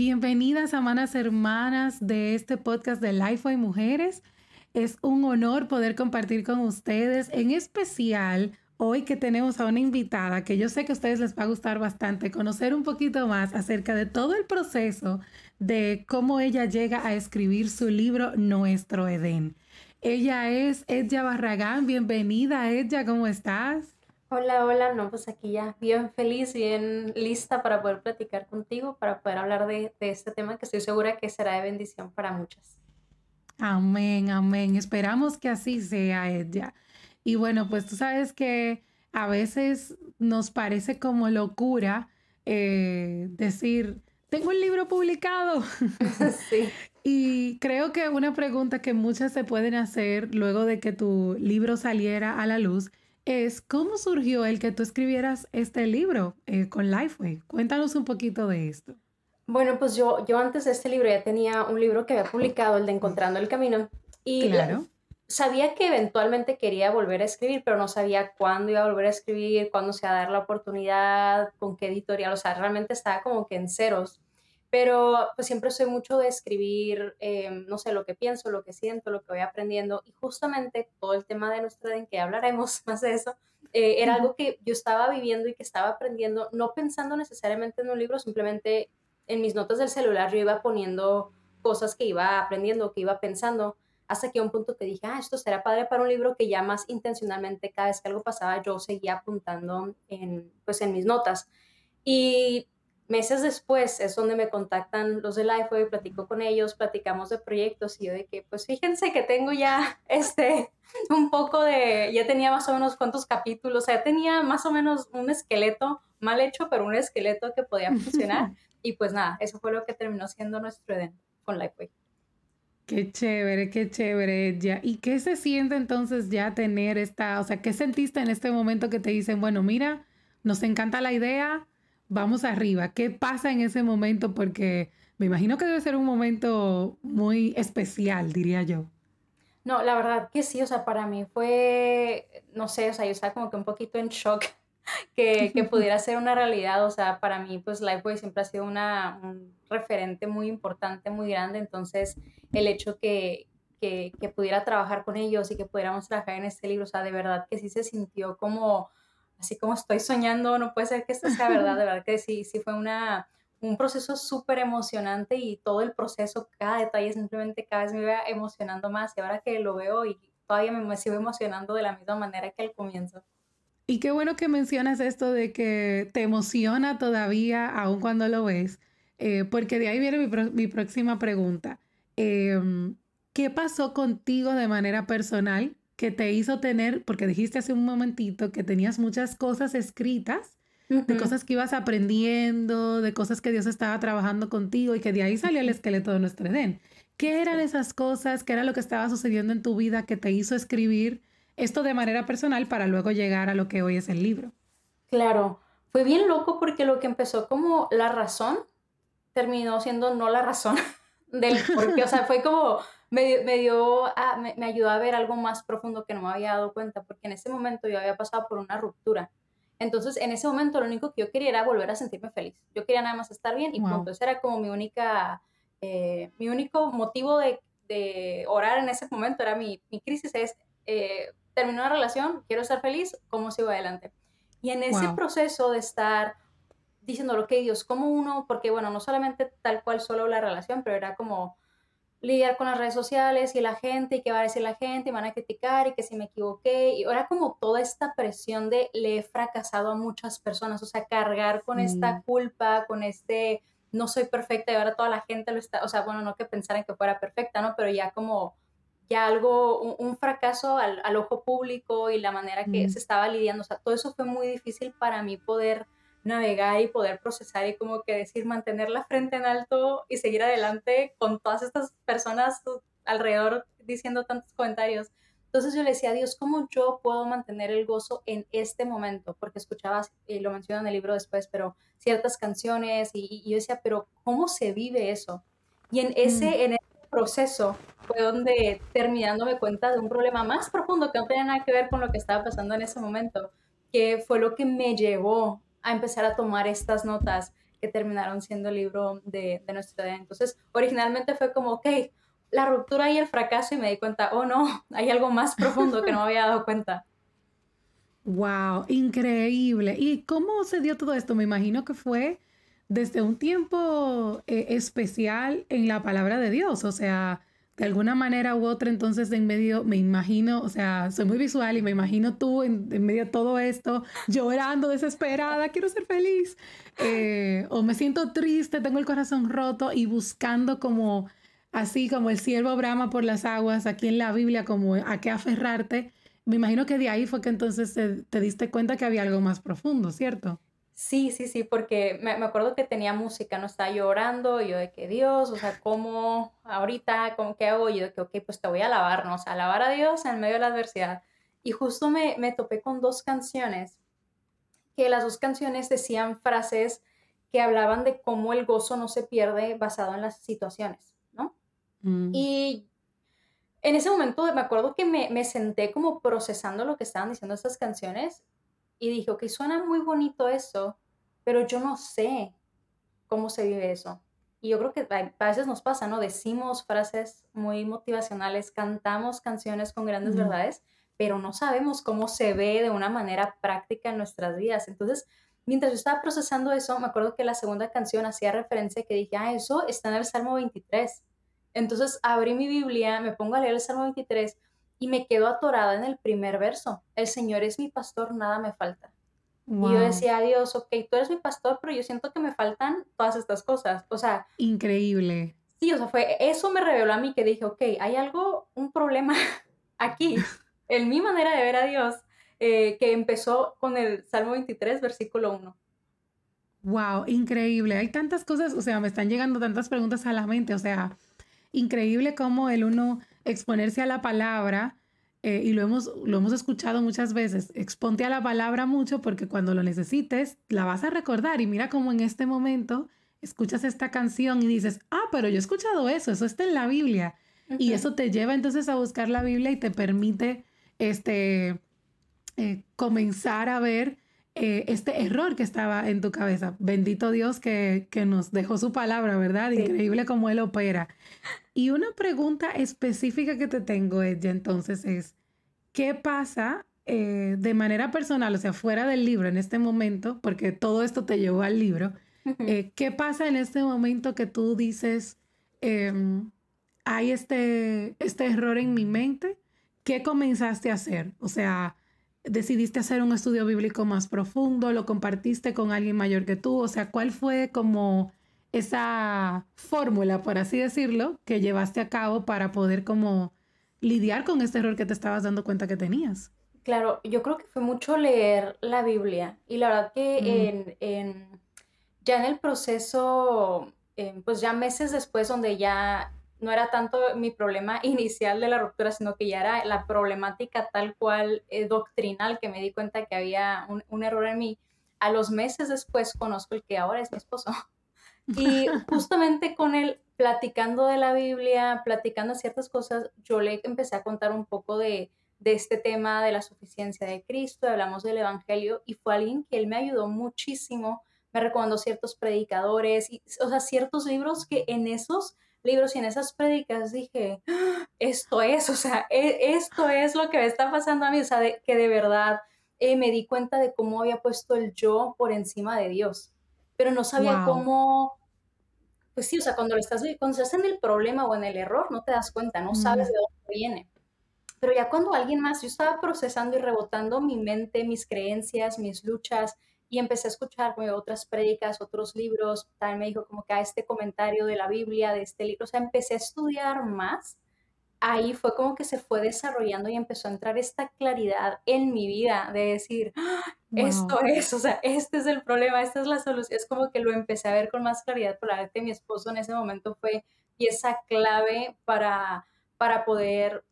Bienvenidas, amanas hermanas de este podcast de Lifeway Mujeres. Es un honor poder compartir con ustedes, en especial hoy que tenemos a una invitada que yo sé que a ustedes les va a gustar bastante, conocer un poquito más acerca de todo el proceso de cómo ella llega a escribir su libro Nuestro Edén. Ella es Edja Barragán. Bienvenida, Edja, ¿cómo estás? Hola, hola, no, pues aquí ya bien feliz, bien lista para poder platicar contigo, para poder hablar de, este tema que estoy segura que será de bendición para muchas. Amén, amén. Esperamos que así sea, ella. Y bueno, pues tú sabes que a veces nos parece como locura eh, decir, tengo un libro publicado. Sí. y creo que una pregunta que muchas se pueden hacer luego de que tu libro saliera a la luz es cómo surgió el que tú escribieras este libro eh, con Lifeway. Cuéntanos un poquito de esto. Bueno, pues yo, yo antes de este libro ya tenía un libro que había publicado, el de Encontrando el Camino, y claro. sabía que eventualmente quería volver a escribir, pero no sabía cuándo iba a volver a escribir, cuándo se iba a dar la oportunidad, con qué editorial, o sea, realmente estaba como que en ceros pero pues siempre soy mucho de escribir, eh, no sé, lo que pienso, lo que siento, lo que voy aprendiendo y justamente todo el tema de nuestra en que hablaremos más de eso, eh, era algo que yo estaba viviendo y que estaba aprendiendo, no pensando necesariamente en un libro, simplemente en mis notas del celular yo iba poniendo cosas que iba aprendiendo, que iba pensando, hasta que a un punto que dije, ah, esto será padre para un libro que ya más intencionalmente cada vez que algo pasaba yo seguía apuntando en, pues, en mis notas. Y meses después es donde me contactan los de Lifeway, platico con ellos, platicamos de proyectos y yo de que, pues fíjense que tengo ya este, un poco de, ya tenía más o menos cuántos capítulos, o sea, tenía más o menos un esqueleto mal hecho, pero un esqueleto que podía funcionar. y pues nada, eso fue lo que terminó siendo nuestro Eden con Lifeway. Qué chévere, qué chévere, ya. ¿Y qué se siente entonces ya tener esta, o sea, qué sentiste en este momento que te dicen, bueno, mira, nos encanta la idea, vamos arriba. ¿Qué pasa en ese momento? Porque me imagino que debe ser un momento muy especial, diría yo. No, la verdad que sí, o sea, para mí fue, no sé, o sea, yo estaba como que un poquito en shock que, que pudiera ser una realidad, o sea, para mí pues Lifeway siempre ha sido una, un referente muy importante, muy grande, entonces el hecho que, que, que pudiera trabajar con ellos y que pudiéramos trabajar en este libro, o sea, de verdad que sí se sintió como así como estoy soñando, no puede ser que esto sea verdad, de verdad que sí, sí fue una, un proceso súper emocionante y todo el proceso, cada detalle simplemente cada vez me iba emocionando más y ahora que lo veo y todavía me, sigo emocionando de la misma manera que al comienzo. Y qué bueno que mencionas esto de que te emociona todavía aun cuando lo ves, eh, porque de ahí viene mi, mi próxima pregunta. Em, ¿Qué pasó contigo de manera personal que te hizo tener, porque dijiste hace un momentito que tenías muchas cosas escritas, de cosas que ibas aprendiendo, de cosas que Dios estaba trabajando contigo y que de ahí salió el esqueleto de nuestro Edén. ¿Qué eran esas cosas? ¿Qué era lo que estaba sucediendo en tu vida que te hizo escribir esto de manera personal para luego llegar a lo que hoy es el libro? Claro, fue bien loco porque lo que empezó como la razón terminó siendo no la razón del porque, o sea, fue como me, me dio, me, me, ayudó a ver algo más profundo que no me había dado cuenta, porque en ese momento yo había pasado por una ruptura. Entonces, en ese momento lo único que yo quería era volver a sentirme feliz. Yo quería nada más estar bien y punto. Ese era como mi única, eh, mi único motivo de, de, orar en ese momento, era mi, mi crisis, es eh, terminar una relación, quiero estar feliz, ¿cómo sigo adelante? Y en ese proceso de estar diciendo lo que Dios, como uno, porque bueno, no solamente tal cual solo la relación, pero era como lidiar con las redes sociales y la gente y qué va a decir la gente y van a criticar y que si me equivoqué y ahora como toda esta presión de le he fracasado a muchas personas, o sea, cargar con esta culpa, con este no soy perfecta y ahora toda la gente lo está, o sea, bueno, no que pensaran que fuera perfecta, ¿no? Pero ya como ya algo, un, fracaso al, al, ojo público y la manera que se estaba lidiando, o sea, todo eso fue muy difícil para mí poder navegar y poder procesar y como que decir, mantener la frente en alto y seguir adelante con todas estas personas alrededor diciendo tantos comentarios. Entonces yo le decía a Dios, ¿cómo yo puedo mantener el gozo en este momento? Porque escuchabas, y lo menciono en el libro después, pero ciertas canciones y, yo decía, pero ¿cómo se vive eso? Y en ese, mm. en ese proceso fue donde terminándome cuenta de un problema más profundo que no tenía nada que ver con lo que estaba pasando en ese momento, que fue lo que me llevó a empezar a tomar estas notas que terminaron siendo el libro de, de nuestra edad. Entonces, originalmente fue como, ok, la ruptura y el fracaso y me di cuenta, oh no, hay algo más profundo que no había dado cuenta. Wow, increíble. ¿Y cómo se dio todo esto? Me imagino que fue desde un tiempo eh, especial en la palabra de Dios, o sea, de alguna manera u otra, entonces en medio, me imagino, o sea, soy muy visual y me imagino tú en, medio de todo esto, llorando, desesperada, quiero ser feliz, eh, o me siento triste, tengo el corazón roto y buscando como, así como el siervo brama por las aguas, aquí en la Biblia, como a qué aferrarte. Me imagino que de ahí fue que entonces te diste cuenta que había algo más profundo, ¿cierto? Sí, sí, sí, porque me, acuerdo que tenía música, no estaba llorando, y yo de que Dios, o sea, ¿cómo ahorita, cómo qué hago? Y yo de que, ok, pues te voy a alabar, ¿no? O sea, alabar a Dios en medio de la adversidad. Y justo me, me topé con dos canciones, que las dos canciones decían frases que hablaban de cómo el gozo no se pierde basado en las situaciones, ¿no? Mm. Y en ese momento me acuerdo que me, me, senté como procesando lo que estaban diciendo estas canciones y dije, ok, suena muy bonito eso, pero yo no sé cómo se vive eso. Y yo creo que a veces nos pasa, ¿no? Decimos frases muy motivacionales, cantamos canciones con grandes verdades, pero no sabemos cómo se ve de una manera práctica en nuestras vidas. Entonces, mientras yo estaba procesando eso, me acuerdo que la segunda canción hacía referencia que dije, ah, eso está en el Salmo 23. Entonces abrí mi Biblia, me pongo a leer el Salmo 23 y me quedo atorada en el primer verso. El Señor es mi pastor, nada me falta. Y yo decía a Dios, ok, tú eres mi pastor, pero yo siento que me faltan todas estas cosas. O sea... Increíble. Sí, o sea, fue, eso me reveló a mí que dije, ok, hay algo, un problema aquí, en mi manera de ver a Dios, eh, que empezó con el Salmo 23, versículo 1. Wow, increíble. Hay tantas cosas, o sea, me están llegando tantas preguntas a la mente, o sea, increíble cómo el uno exponerse a la palabra, eh, y lo hemos, lo hemos escuchado muchas veces, exponte a la palabra mucho porque cuando lo necesites la vas a recordar y mira cómo en este momento escuchas esta canción y dices, ah, pero yo he escuchado eso, eso está en la Biblia. Y eso te lleva entonces a buscar la Biblia y te permite este, eh, comenzar a ver eh, este error que estaba en tu cabeza. Bendito Dios que, que nos dejó su palabra, ¿verdad? Increíble cómo Él opera. Y una pregunta específica que te tengo, ella entonces es, ¿qué pasa eh, de manera personal, o sea, fuera del libro en este momento, porque todo esto te llevó al libro, eh, ¿qué pasa en este momento que tú dices, em, hay este, este error en mi mente? ¿Qué comenzaste a hacer? O sea, decidiste hacer un estudio bíblico más profundo, lo compartiste con alguien mayor que tú, o sea, ¿cuál fue como esa fórmula, por así decirlo, que llevaste a cabo para poder como lidiar con este error que te estabas dando cuenta que tenías? Claro, yo creo que fue mucho leer la Biblia y la verdad que en, ya en el proceso, eh, pues ya meses después donde ya no era tanto mi problema inicial de la ruptura, sino que ya era la problemática tal cual eh, doctrinal que me di cuenta que había un, un, error en mí. A los meses después conozco el que ahora es mi esposo. Y justamente con él, platicando de la Biblia, platicando ciertas cosas, yo le empecé a contar un poco de, de este tema de la suficiencia de Cristo, hablamos del Evangelio y fue alguien que él me ayudó muchísimo, me recomendó ciertos predicadores, y, o sea, ciertos libros que en esos libros y en esas prédicas dije, ah, esto es, o sea, e, esto es lo que me está pasando a mí, o sea, que de verdad eh, me di cuenta de cómo había puesto el yo por encima de Dios, pero no sabía cómo, pues sí, o sea, cuando, estás, cuando estás en el problema o en el error, no te das cuenta, no sabes de dónde viene. Pero ya cuando alguien más, yo estaba procesando y rebotando mi mente, mis creencias, mis luchas, y empecé a escuchar otras prédicas, otros libros, también me dijo como que a este comentario de la Biblia, de este libro, o sea, empecé a estudiar más, ahí fue como que se fue desarrollando y empezó a entrar esta claridad en mi vida de decir, ¡Ah! esto es, o sea, este es el problema, esta es la solución, es como que lo empecé a ver con más claridad, probablemente mi esposo en ese momento fue pieza clave para, para poder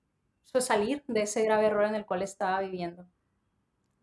pues, salir de ese grave error en el cual estaba viviendo.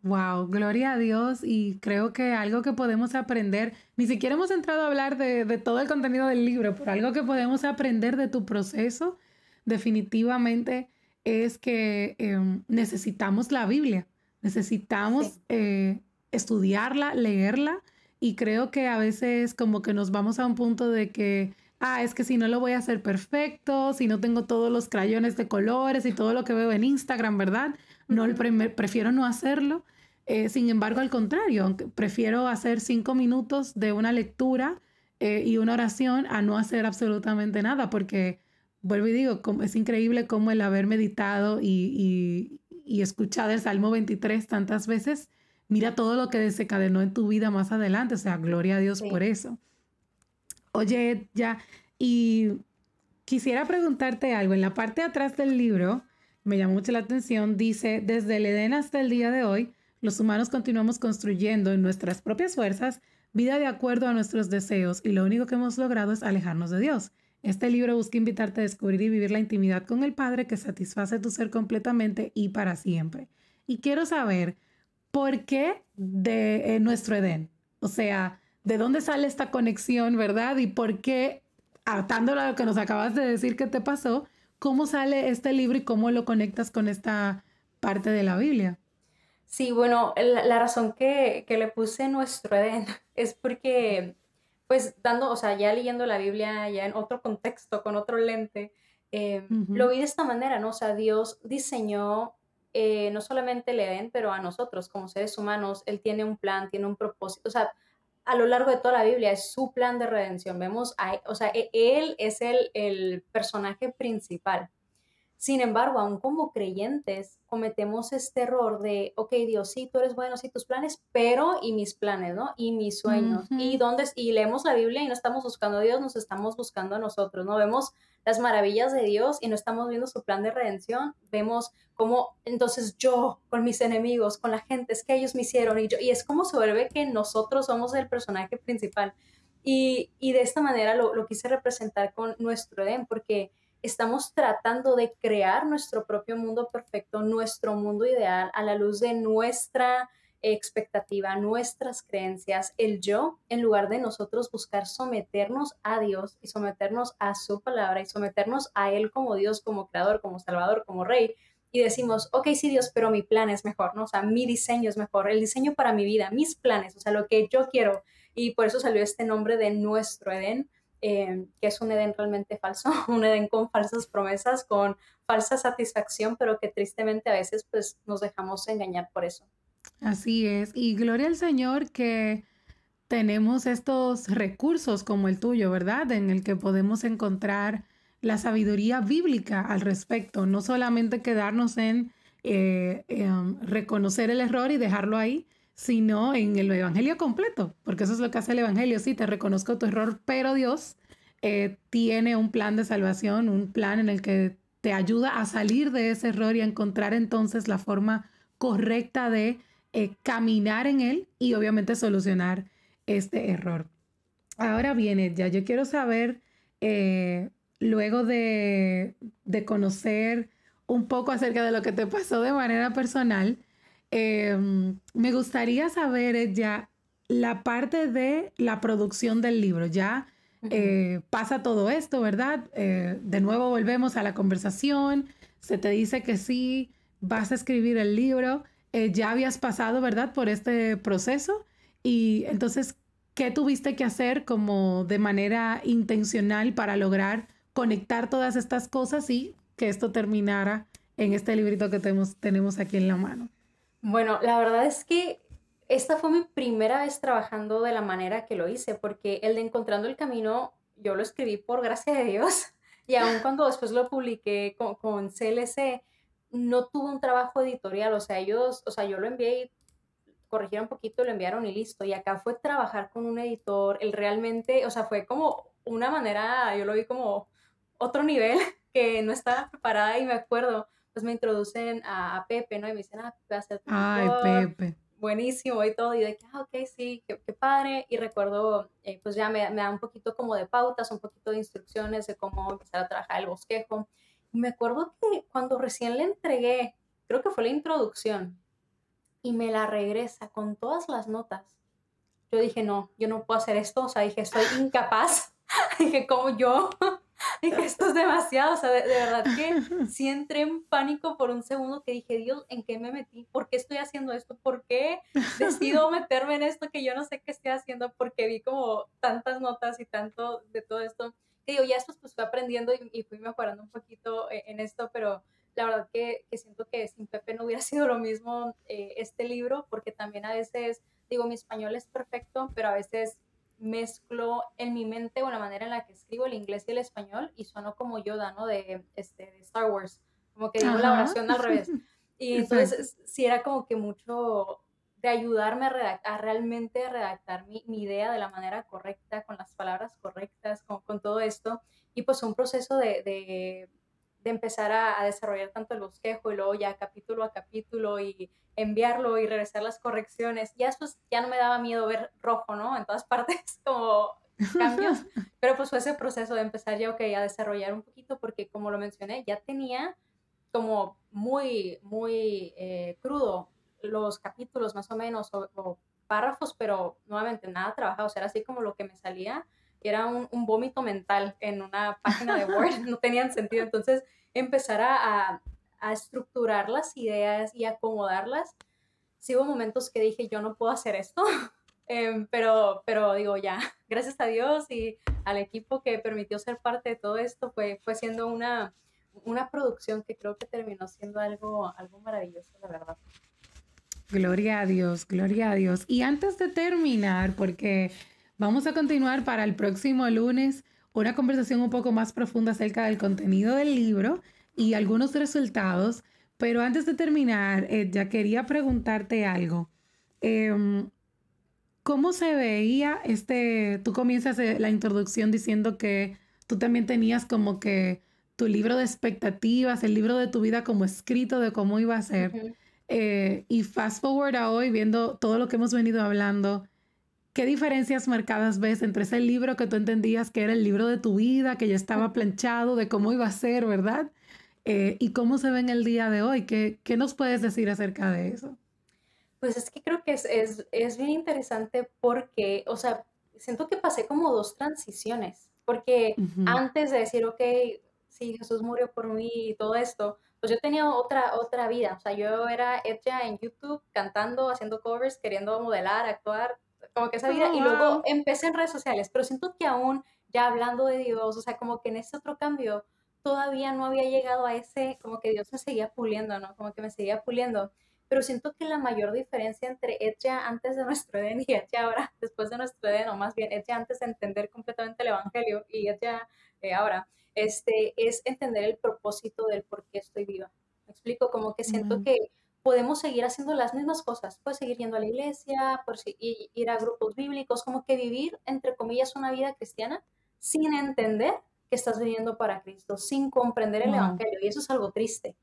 Wow, gloria a Dios y creo que algo que podemos aprender, ni siquiera hemos entrado a hablar de, todo el contenido del libro, pero algo que podemos aprender de tu proceso definitivamente es que em, necesitamos la Biblia, necesitamos eh, estudiarla, leerla y creo que a veces como que nos vamos a un punto de que, ah, es que si no lo voy a hacer perfecto, si no tengo todos los crayones de colores y todo lo que veo en Instagram, ¿verdad? No, prefiero no hacerlo. Eh, sin embargo, al contrario, prefiero hacer cinco minutos de una lectura eh, y una oración a no hacer absolutamente nada, porque vuelvo y digo, es increíble cómo el haber meditado y, y, escuchado el Salmo 23 tantas veces, mira todo lo que desencadenó en tu vida más adelante, o sea, gloria a Dios por eso. Oye, ya, y quisiera preguntarte algo, en la parte de atrás del libro, me llamó mucho la atención, dice, desde el Edén hasta el día de hoy, los humanos continuamos construyendo en nuestras propias fuerzas vida de acuerdo a nuestros deseos y lo único que hemos logrado es alejarnos de Dios. Este libro busca invitarte a descubrir y vivir la intimidad con el Padre que satisface tu ser completamente y para siempre. Y quiero saber, ¿por qué de eh, nuestro Edén? O sea, ¿de dónde sale esta conexión, verdad? Y por qué, atándolo a lo que nos acabas de decir que te pasó, ¿cómo sale este libro y cómo lo conectas con esta parte de la Biblia? Sí, bueno, la, razón que, que, le puse nuestro Edén es porque pues dando, o sea, ya leyendo la Biblia ya en otro contexto, con otro lente, eh, lo vi de esta manera, ¿no? O sea, Dios diseñó eh, no solamente el Edén, pero a nosotros como seres humanos, Él tiene un plan, tiene un propósito, o sea, a lo largo de toda la Biblia es su plan de redención. Vemos, o sea, e, Él es el, el personaje principal. Sin embargo, aún como creyentes, cometemos este error de, ok, Dios, sí, tú eres bueno, sí, tus planes, pero y mis planes, ¿no? Y mis sueños. Y dónde, y leemos la Biblia y no estamos buscando a Dios, nos estamos buscando a nosotros, ¿no? Vemos las maravillas de Dios y no estamos viendo su plan de redención. Vemos cómo entonces yo con mis enemigos, con la gente, es que ellos me hicieron y yo, y es como se vuelve que nosotros somos el personaje principal. Y, y de esta manera lo, lo quise representar con nuestro Edén, porque estamos tratando de crear nuestro propio mundo perfecto, nuestro mundo ideal a la luz de nuestra expectativa, nuestras creencias, el yo, en lugar de nosotros buscar someternos a Dios y someternos a su palabra y someternos a Él como Dios, como creador, como salvador, como rey. Y decimos, ok, sí Dios, pero mi plan es mejor, ¿no? O sea, mi diseño es mejor, el diseño para mi vida, mis planes, o sea, lo que yo quiero. Y por eso salió este nombre de nuestro Edén, Em, que es un Edén realmente falso, un Edén con falsas promesas, con falsa satisfacción, pero que tristemente a veces pues nos dejamos engañar por eso. Así es, y gloria al Señor que tenemos estos recursos como el tuyo, ¿verdad? En el que podemos encontrar la sabiduría bíblica al respecto, no solamente quedarnos en eh, em, reconocer el error y dejarlo ahí, sino en el Evangelio completo, porque eso es lo que hace el Evangelio. Sí, te reconozco tu error, pero Dios eh, tiene un plan de salvación, un plan en el que te ayuda a salir de ese error y a encontrar entonces la forma correcta de eh, caminar en él y obviamente solucionar este error. Ahora viene, ya yo quiero saber, eh, luego de, de conocer un poco acerca de lo que te pasó de manera personal, Em, me gustaría saber ya la parte de la producción del libro. Ya eh, pasa todo esto, ¿verdad? Eh, de nuevo volvemos a la conversación, se te dice que sí, vas a escribir el libro, eh, ya habías pasado, ¿verdad? Por este proceso y entonces, ¿qué tuviste que hacer como de manera intencional para lograr conectar todas estas cosas y que esto terminara en este librito que tenemos, tenemos aquí en la mano? Bueno, la verdad es que esta fue mi primera vez trabajando de la manera que lo hice, porque el de Encontrando el Camino yo lo escribí por gracia de Dios y aun cuando después lo publiqué con, CLC, no tuvo un trabajo editorial, o sea, ellos, o sea, yo lo envié y corrigieron un poquito, lo enviaron y listo. Y acá fue trabajar con un editor, él realmente, o sea, fue como una manera, yo lo vi como otro nivel que no estaba preparada y me acuerdo, pues me introducen a, Pepe, ¿no? Y me dicen, ah, va a ser Ay, Pepe. Buenísimo y todo. Y de que, ah, ok, sí, qué, padre. Y recuerdo, eh, pues ya me, me, da un poquito como de pautas, un poquito de instrucciones de cómo empezar a trabajar el bosquejo. Y me acuerdo que cuando recién le entregué, creo que fue la introducción, y me la regresa con todas las notas. Yo dije, no, yo no puedo hacer esto. O sea, dije, soy incapaz. dije, como yo esto es demasiado, o sea, de, verdad que sí entré en pánico por un segundo que dije, Dios, ¿en qué me metí? ¿Por qué estoy haciendo esto? ¿Por qué decido meterme en esto que yo no sé qué estoy haciendo? Porque vi como tantas notas y tanto de todo esto. Que digo, ya después pues fui aprendiendo y, fui mejorando un poquito eh, en, esto, pero la verdad que, que, siento que sin Pepe no hubiera sido lo mismo eh, este libro, porque también a veces, digo, mi español es perfecto, pero a veces mezclo en mi mente o la manera en la que escribo el inglés y el español y sueno como Yoda, ¿no? De, este, de Star Wars, como que digo la oración al revés. Y entonces sí era como que mucho de ayudarme a, a realmente redactar mi, mi, idea de la manera correcta, con las palabras correctas, con, con todo esto. Y pues un proceso de, de, de empezar a, a, desarrollar tanto el bosquejo y luego ya capítulo a capítulo y enviarlo y regresar las correcciones. Ya después ya no me daba miedo ver rojo, ¿no? En todas partes, como cambios. Pero pues fue ese proceso de empezar ya, ok, a desarrollar un poquito, porque como lo mencioné, ya tenía como muy, muy eh, crudo los capítulos más o menos, o, párrafos, pero nuevamente nada trabajado, o sea, era así como lo que me salía, era un, un vómito mental en una página de Word, no tenían sentido. Entonces, empezar a, a estructurar las ideas y acomodarlas, sí hubo momentos que dije, yo no puedo hacer esto, em, pero, pero digo, ya, gracias a Dios y al equipo que permitió ser parte de todo esto, fue, fue siendo una, una producción que creo que terminó siendo algo, algo maravilloso, la verdad. Gloria a Dios, gloria a Dios. Y antes de terminar, porque vamos a continuar para el próximo lunes una conversación un poco más profunda acerca del contenido del libro, y algunos resultados, pero antes de terminar, eh, ya quería preguntarte algo. Em, ¿Cómo se veía este, tú comienzas eh, la introducción diciendo que tú también tenías como que tu libro de expectativas, el libro de tu vida como escrito de cómo iba a ser. Eh, y fast forward a hoy, viendo todo lo que hemos venido hablando, ¿qué diferencias marcadas ves entre ese libro que tú entendías que era el libro de tu vida, que ya estaba planchado, de cómo iba a ser, ¿verdad? Eh, ¿Y cómo se ve en el día de hoy? ¿Qué, ¿Qué, nos puedes decir acerca de eso? Pues es que creo que es, es, es, bien interesante porque, o sea, siento que pasé como dos transiciones, porque antes de decir, ok, sí, Jesús murió por mí y todo esto, pues yo tenía otra, otra vida, o sea, yo era ella en YouTube cantando, haciendo covers, queriendo modelar, actuar, como que esa vida, y luego empecé en redes sociales, pero siento que aún ya hablando de Dios, o sea, como que en ese otro cambio, todavía no había llegado a ese, como que Dios me seguía puliendo, ¿no? Como que me seguía puliendo. Pero siento que la mayor diferencia entre ella antes de nuestro Edén y ella ahora, después de nuestro Edén, o más bien ella antes de entender completamente el Evangelio y ella eh, ahora, este, es entender el propósito del por qué estoy viva. Me explico, como que siento que podemos seguir haciendo las mismas cosas, puedes seguir yendo a la iglesia, ir a grupos bíblicos, como que vivir, entre comillas, una vida cristiana sin entender que estás viviendo para Cristo sin comprender el Evangelio. Y eso es algo triste.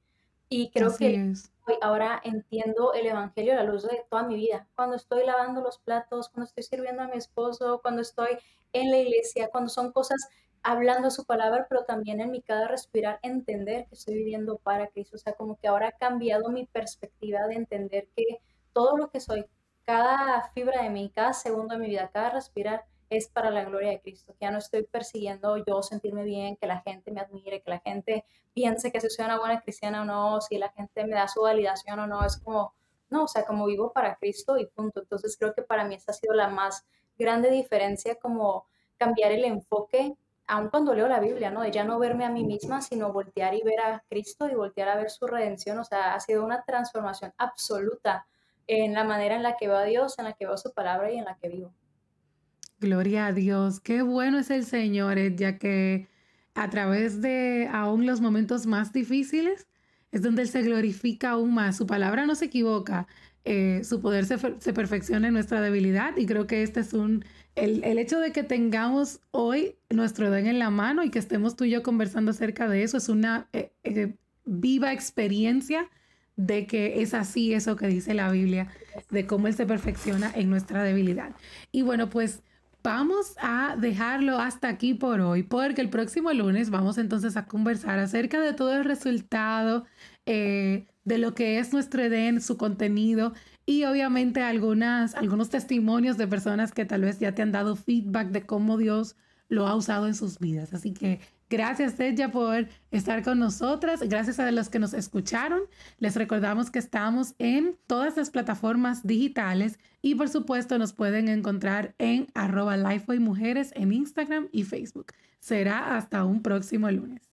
Y creo que ahora entiendo el Evangelio a la luz de toda mi vida. Cuando estoy lavando los platos, cuando estoy sirviendo a mi esposo, cuando estoy en la iglesia, cuando son cosas hablando su palabra, pero también en mi cada respirar, entender que estoy viviendo para Cristo. O sea, como que ahora ha cambiado mi perspectiva de entender que todo lo que soy, cada fibra de mí, cada segundo de mi vida, cada respirar, es para la gloria de Cristo, ya no estoy persiguiendo yo sentirme bien, que la gente me admire, que la gente piense que soy una buena cristiana o no, si la gente me da su validación o no, es como, no, o sea, como vivo para Cristo y punto. Entonces creo que para mí esta ha sido la más grande diferencia, como cambiar el enfoque, aun cuando leo la Biblia, ¿no? De ya no verme a mí misma, sino voltear y ver a Cristo y voltear a ver su redención, o sea, ha sido una transformación absoluta en la manera en la que veo a Dios, en la que veo su palabra y en la que vivo. Gloria a Dios, qué bueno es el Señor, eh, ya que a través de aún los momentos más difíciles es donde Él se glorifica aún más. Su palabra no se equivoca, eh, su poder se, perfecciona en nuestra debilidad y creo que este es un, el, hecho de que tengamos hoy nuestro don en la mano y que estemos tú y yo conversando acerca de eso es una eh, viva experiencia de que es así eso que dice la Biblia, de cómo Él se perfecciona en nuestra debilidad. Y bueno, pues Vamos a dejarlo hasta aquí por hoy, porque el próximo lunes vamos entonces a conversar acerca de todo el resultado eh, de lo que es nuestro Edén, su contenido y obviamente algunas, algunos testimonios de personas que tal vez ya te han dado feedback de cómo Dios lo ha usado en sus vidas. Así que Gracias, ella por estar con nosotras. Gracias a los que nos escucharon. Les recordamos que estamos en todas las plataformas digitales y por supuesto nos pueden encontrar en arroba Mujeres en Instagram y Facebook. Será hasta un próximo lunes.